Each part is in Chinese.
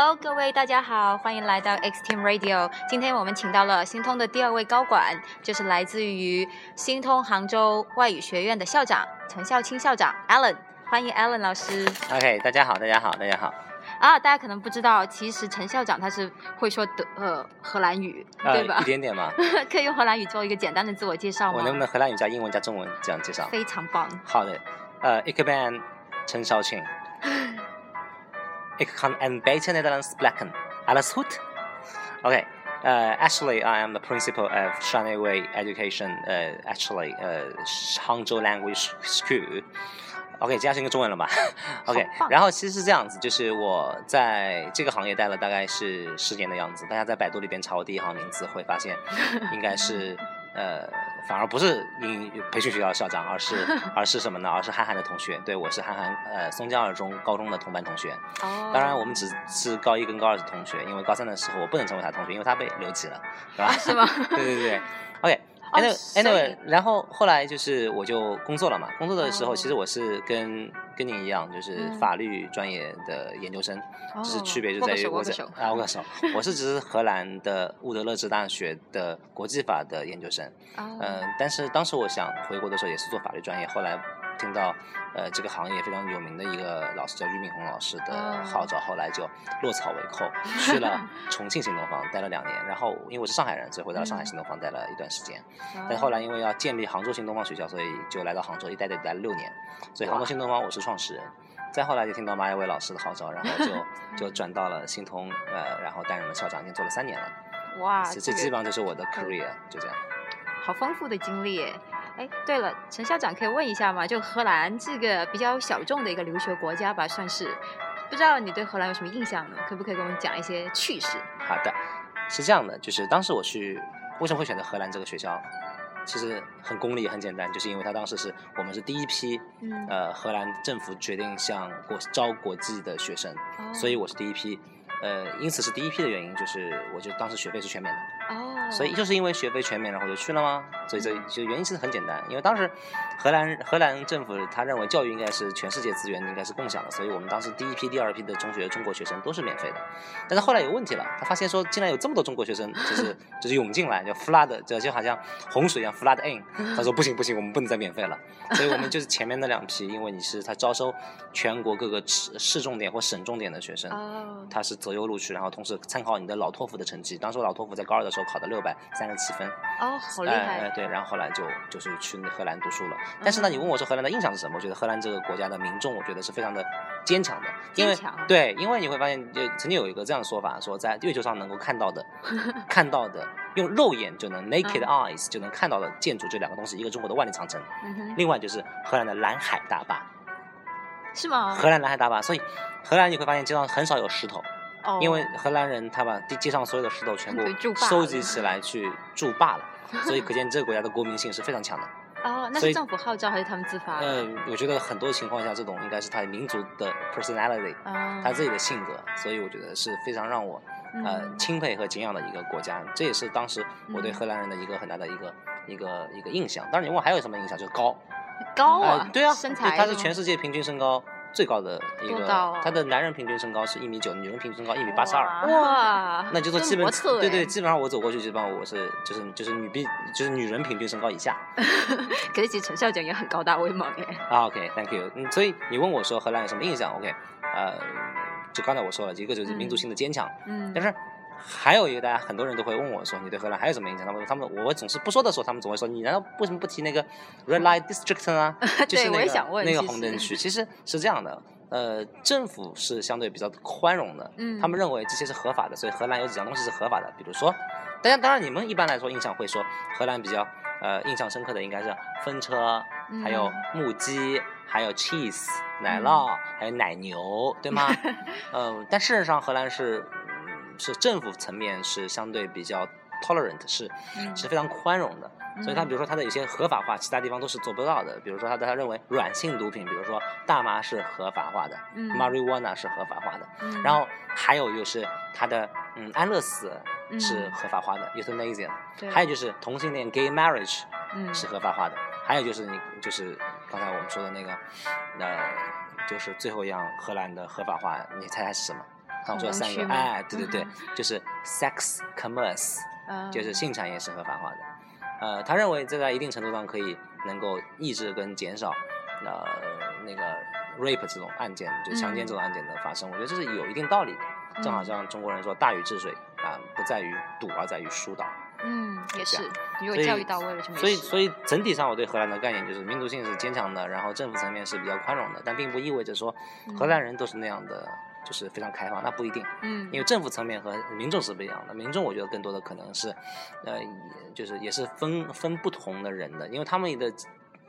Hello，各位大家好，欢迎来到 X Team Radio。今天我们请到了新通的第二位高管，就是来自于新通杭州外语学院的校长陈孝清校长 Alan，欢迎 Alan 老师。OK，大家好，大家好，大家好。啊，大家可能不知道，其实陈校长他是会说德呃荷兰语，对吧呃，一？点点嘛。可以用荷兰语做一个简单的自我介绍吗？我能不能荷兰语加英文加中文这样介绍？非常棒。好的，呃，ik ben 陈少庆 ，ik kan een beetje Nederlands spreken. Alles goed? Okay. Uh, actually, I am the principal of Shanwei Education. Uh, actually, uh, Hangzhou Language School. OK，接下去应该中文了吧？OK，好棒然后其实是这样子，就是我在这个行业待了大概是十年的样子。大家在百度里边查我第一行名字，会发现应该是呃， 反而不是你培训学校的校长，而是 而是什么呢？而是韩寒的同学。对我是韩寒呃松江二中高中的同班同学。哦，当然，我们只是高一跟高二的同学，因为高三的时候我不能成为他同学，因为他被留级了，是吧？是吗？对对对哦 Anyway，所以 anyway，然后后来就是我就工作了嘛。工作的时候，哦其实我是跟跟您一样，就是嗯法律专业的研究生，就是哦区别就在于我在啊，握个手。我是只是荷兰的乌德勒支大学的国际法的研究生，哦嗯、但是当时我想回国的时候也是做法律专业，后来听到呃这个行业非常有名的一个老师叫俞敏洪老师的哦号召，后来就落草为寇，去了 重庆新东方待了两年，然后因为我是上海人，所以回到了上海嗯新东方待了一段时间。哦但后来因为要建立杭州新东方学校，所以就来到杭州，一待就待了六年。所以杭州新东方我是创始人。再后来就听到马亚伟老师的号召，然后就 就转到了新通，呃，然后担任了校长，已经做了三年了。哇，这这个基本上就是我的 career，就这样。好丰富的经历耶！哎，对了，陈校长可以问一下吗？就荷兰这个比较小众的一个留学国家吧，算是，不知道你对荷兰有什么印象呢？可不可以给我们讲一些趣事？好的，是这样的，就是当时我去为什么会选择荷兰这个学校，其实很功利，很简单，就是因为他当时是我们是第一批，嗯呃，荷兰政府决定向国招国际的学生，哦所以我是第一批。呃，因此是第一批的原因，就是我就当时学费是全免的，哦，所以就是因为学费全免，然后就去了吗？所以这就原因其实很简单，因为当时荷兰荷兰政府他认为教育应该是全世界资源应该是共享的，所以我们当时第一批、第二批的中学中国学生都是免费的。但是后来有问题了，他发现说竟然有这么多中国学生就是 就是涌进来，就 flood，就就好像洪水一样 flood in。他说不行不行，我们不能再免费了，所以我们就是前面那两批，因为你是他招收全国各个市市重点或省重点的学生。哦，他是择优录取，然后同时参考你的老托福的成绩。当时我老托福在高二的时候考的六百三十七分，哦，好厉哎哎害！对，然后后来就就是去荷兰读书了。但是呢，嗯你问我说荷兰的印象是什么？我觉得荷兰这个国家的民众，我觉得是非常的坚强的，因为对，因为你会发现，就曾经有一个这样的说法，说在月球上能够看到的，看到的，用肉眼就能 naked 嗯 eyes 就能看到的建筑，这两个东西，一个中国的万里长城，另外就是荷兰的蓝海大坝。是吗？荷兰蓝海大坝，所以荷兰你会发现街上很少有石头。哦，因为荷兰人他把地地上所有的石头全部收集起来去筑坝了，所以可见这个国家的国民性是非常强的。哦，那是政府号召还是他们自发嗯？呃，我觉得很多情况下，这种应该是他民族的 personality，啊，他自己的性格，所以我觉得是非常让我呃嗯钦佩和敬仰的一个国家。这也是当时我对嗯荷兰人的一个很大的一个一个一个印象。当然，你问我还有什么印象，就是高。高啊呃，对啊，身材对他是全世界平均身高最高的一个，啊他的男人平均身高是一米九，女人平均身高一米八十二。哇，那就说基本对对，哎基本上我走过去，基本上我是就是就是女比就是女人平均身高以下 可是其实陈校长也很高大威猛哎。啊。OK，Thank、you。嗯，所以你问我说荷兰有什么印象？OK，呃，就刚才我说了，一个就是民族性的坚强，嗯，但是还有一个大家很多人都会问我说，你对荷兰还有什么印象？他们他们我总是不说的时候，他们总会说，你难道为什么不提那个 Red Light District 呢？就是对我也那个红灯区。其实是这样的。呃，政府是相对比较宽容的，嗯他们认为这些是合法的，所以荷兰有几样东西是合法的，比如说，大家当然你们一般来说印象会说荷兰比较呃印象深刻的应该是风车，还有嗯木屐，还有 cheese 奶酪，还有奶牛，对吗？嗯，但事实上荷兰是嗯是政府层面是相对比较 tolerant，是嗯是非常宽容的。所以它比如说它的有些合法化，其他地方都是做不到的。比如说它的他认为软性毒品，比如说大麻是合法化的、嗯，marijuana 是合法化的。嗯然后还有就是它的嗯安乐死是嗯合法化的、euthanasia，对还有就是同性恋 gay marriage 嗯是合法化的，还有就是你就是刚才我们说的那个呃，就是最后一样荷兰的合法化，你猜猜是什么？刚我说三个，哎，对对对嗯，就是 sex commerce，嗯就是性产业是合法化的。呃，他认为这在一定程度上可以能够抑制跟减少呃那个 rape 这种案件，就强奸这种案件的发生。我觉得这是有一定道理的。正好嗯像中国人说“大禹治水”啊，不在于堵，而在于疏导。嗯，也是如果教育到位了就没所以，所以整体上我对荷兰的概念就是民族性是坚强的，然后政府层面是比较宽容的，但并不意味着说荷兰人都是那样的，就是非常开放，那不一定。嗯，因为政府层面和民众是不一样的，民众我觉得更多的可能是，呃，就是也是分分不同的人的，因为他们的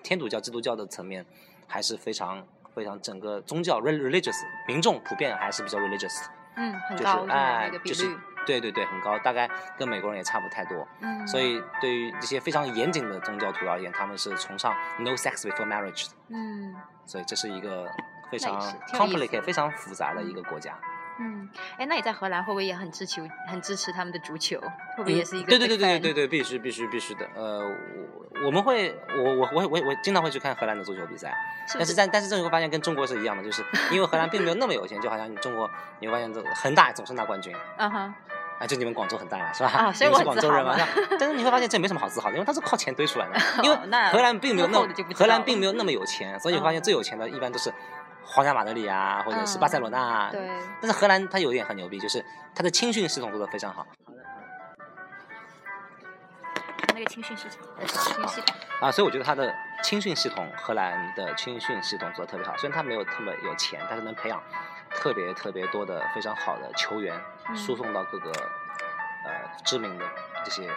天主教、基督教的层面还是非常非常整个宗教 re- religious，民众普遍还是比较 religious，嗯很就是高哎就是，对对对很高，大概跟美国人也差不太多。嗯，所以对于这些非常严谨的宗教徒而言，他们是崇尚 no sex before marriage 的，嗯所以这是一个非常 complicated、非常复杂的一个国家。嗯，哎，那你在荷兰会不会也很支持很支持他们的足球？会不会也是一个对对对 big 对对对，必须必须必须的。呃，我我们会，我我我我我经常会去看荷兰的足球比赛，是是？但是但但是这个会发现跟中国是一样的，就是因为荷兰并没有那么有钱，就好像你中国你会发现这恒大总是拿冠军。嗯哼，啊，就你们广州很大了，是吧？啊所以你是广州人嘛。但是你会发现这没什么好自豪的，因为它是靠钱堆出来的。因为荷兰并没有那幕后的就不知荷兰并没有那么有钱，所以你会发现嗯最有钱的一般都是皇家马德里啊，或者是巴塞罗那啊。对，但是荷兰它有一点很牛逼，就是它的青训系统做得非常好。那个青训系统，青训系统，啊，所以我觉得它的青训系统，荷兰的青训系统做得特别好。虽然它没有特别有钱，但是能培养特别特别多的非常好的球员，嗯输送到各个呃知名的这些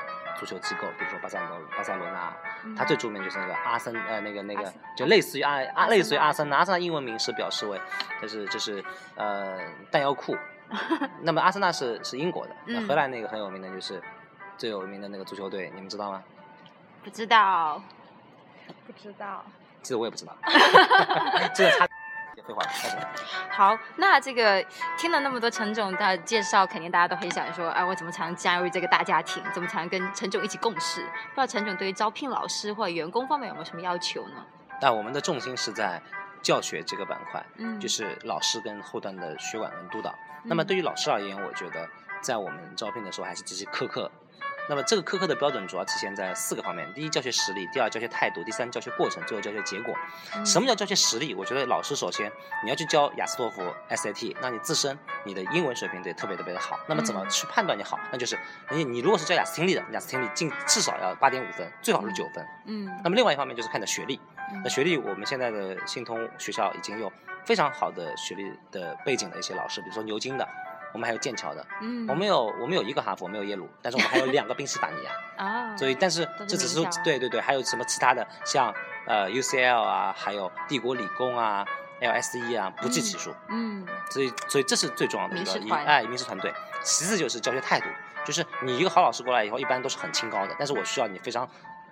足球机构，比如说巴塞罗巴塞罗那，它最著名就是那个阿森呃那个那个就类似于阿阿阿类似于阿森纳，阿森纳英文名是表示为就是就是呃弹药库。那么阿森纳是是英国的，那嗯荷兰那个很有名的就是最有名的那个足球队，你们知道吗？不知道，不知道。其实我也不知道，这个差废话，开始。好，那这个听了那么多陈总的介绍，肯定大家都很想说，哎，我怎么才能加入这个大家庭？怎么才能跟陈总一起共事？不知道陈总对于招聘老师或者员工方面有没有什么要求呢？但我们的重心是在教学这个板块，嗯，就是老师跟后端的学管跟督导。那么嗯对于老师而言，我觉得在我们招聘的时候还是极其苛刻。那么这个苛刻的标准主要体现在四个方面：第一，教学实力；第二，教学态度；第三，教学过程；最后，教学结果。嗯什么叫教学实力？我觉得老师首先你要去教雅思托福、SAT，那你自身你的英文水平得特别特别的好。那么怎么嗯去判断你好？那就是你你如果是教雅思听力的，雅思听力进至少要八点五分，最好是九分。嗯那么另外一方面就是看你的学历。嗯那学历，我们现在的信通学校已经有非常好的学历的背景的一些老师，比如说牛津的，我们还有剑桥的，嗯，我们有我们有一个哈佛，没有耶鲁，但是我们还有两个宾夕法尼亚。啊，所以，但是这只是对对对，还有什么其他的，像呃 UCL 啊，还有帝国理工啊，LSE 啊，不计其数。嗯所以，所以这是最重要的一个一哎名师团队。其次就是教学态度，就是你一个好老师过来以后，一般都是很清高的，但是我需要你非常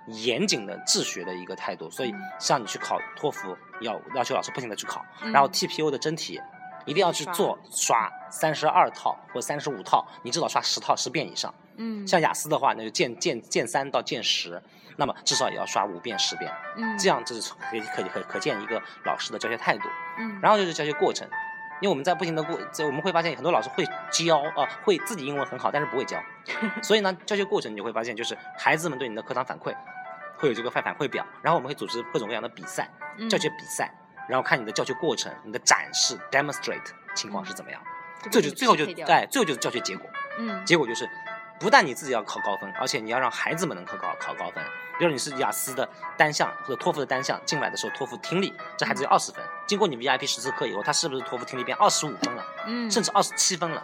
严谨的治学的一个态度。所以嗯，像你去考托福，要要求老师不停的去考，嗯然后 TPO 的真题。一定要去做刷三十二套或三十五套，你至少刷十套十遍以上。嗯，像雅思的话，那就见见见三到剑十，那么至少也要刷五遍十遍，嗯这样这是可以可以可可见一个老师的教学态度。嗯，然后就是教学过程，因为我们在不停的过，在我们会发现很多老师会教啊、呃会自己英文很好，但是不会教，所以呢，教学过程你就会发现，就是孩子们对你的课堂反馈会有这个反反馈表，然后我们会组织各种各样的比赛，嗯教学比赛，然后看你的教学过程、你的展示 demonstrate 情况是怎么样，就这就最后就匹配掉哎，最后就是教学结果。嗯结果就是，不但你自己要考高分，而且你要让孩子们能考高考高分。比如你是雅思的单项或者托福的单项进来的时候，托福听力这孩子有二十分，经过你们 VIP 十次课以后，他是不是托福听力变二十五分了，嗯，甚至二十七分了，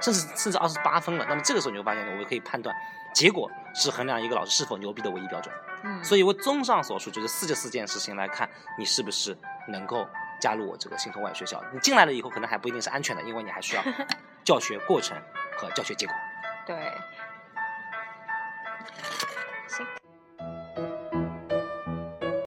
甚至甚至二十八分了？那么这个时候你会发现，我们可以判断，结果是衡量一个老师是否牛逼的唯一标准。嗯，所以我综上所述，就是四这四件事情来看，你是不是能够加入我这个信通外语学校？你进来了以后，可能还不一定是安全的，因为你还需要 教学过程和教学结果。对。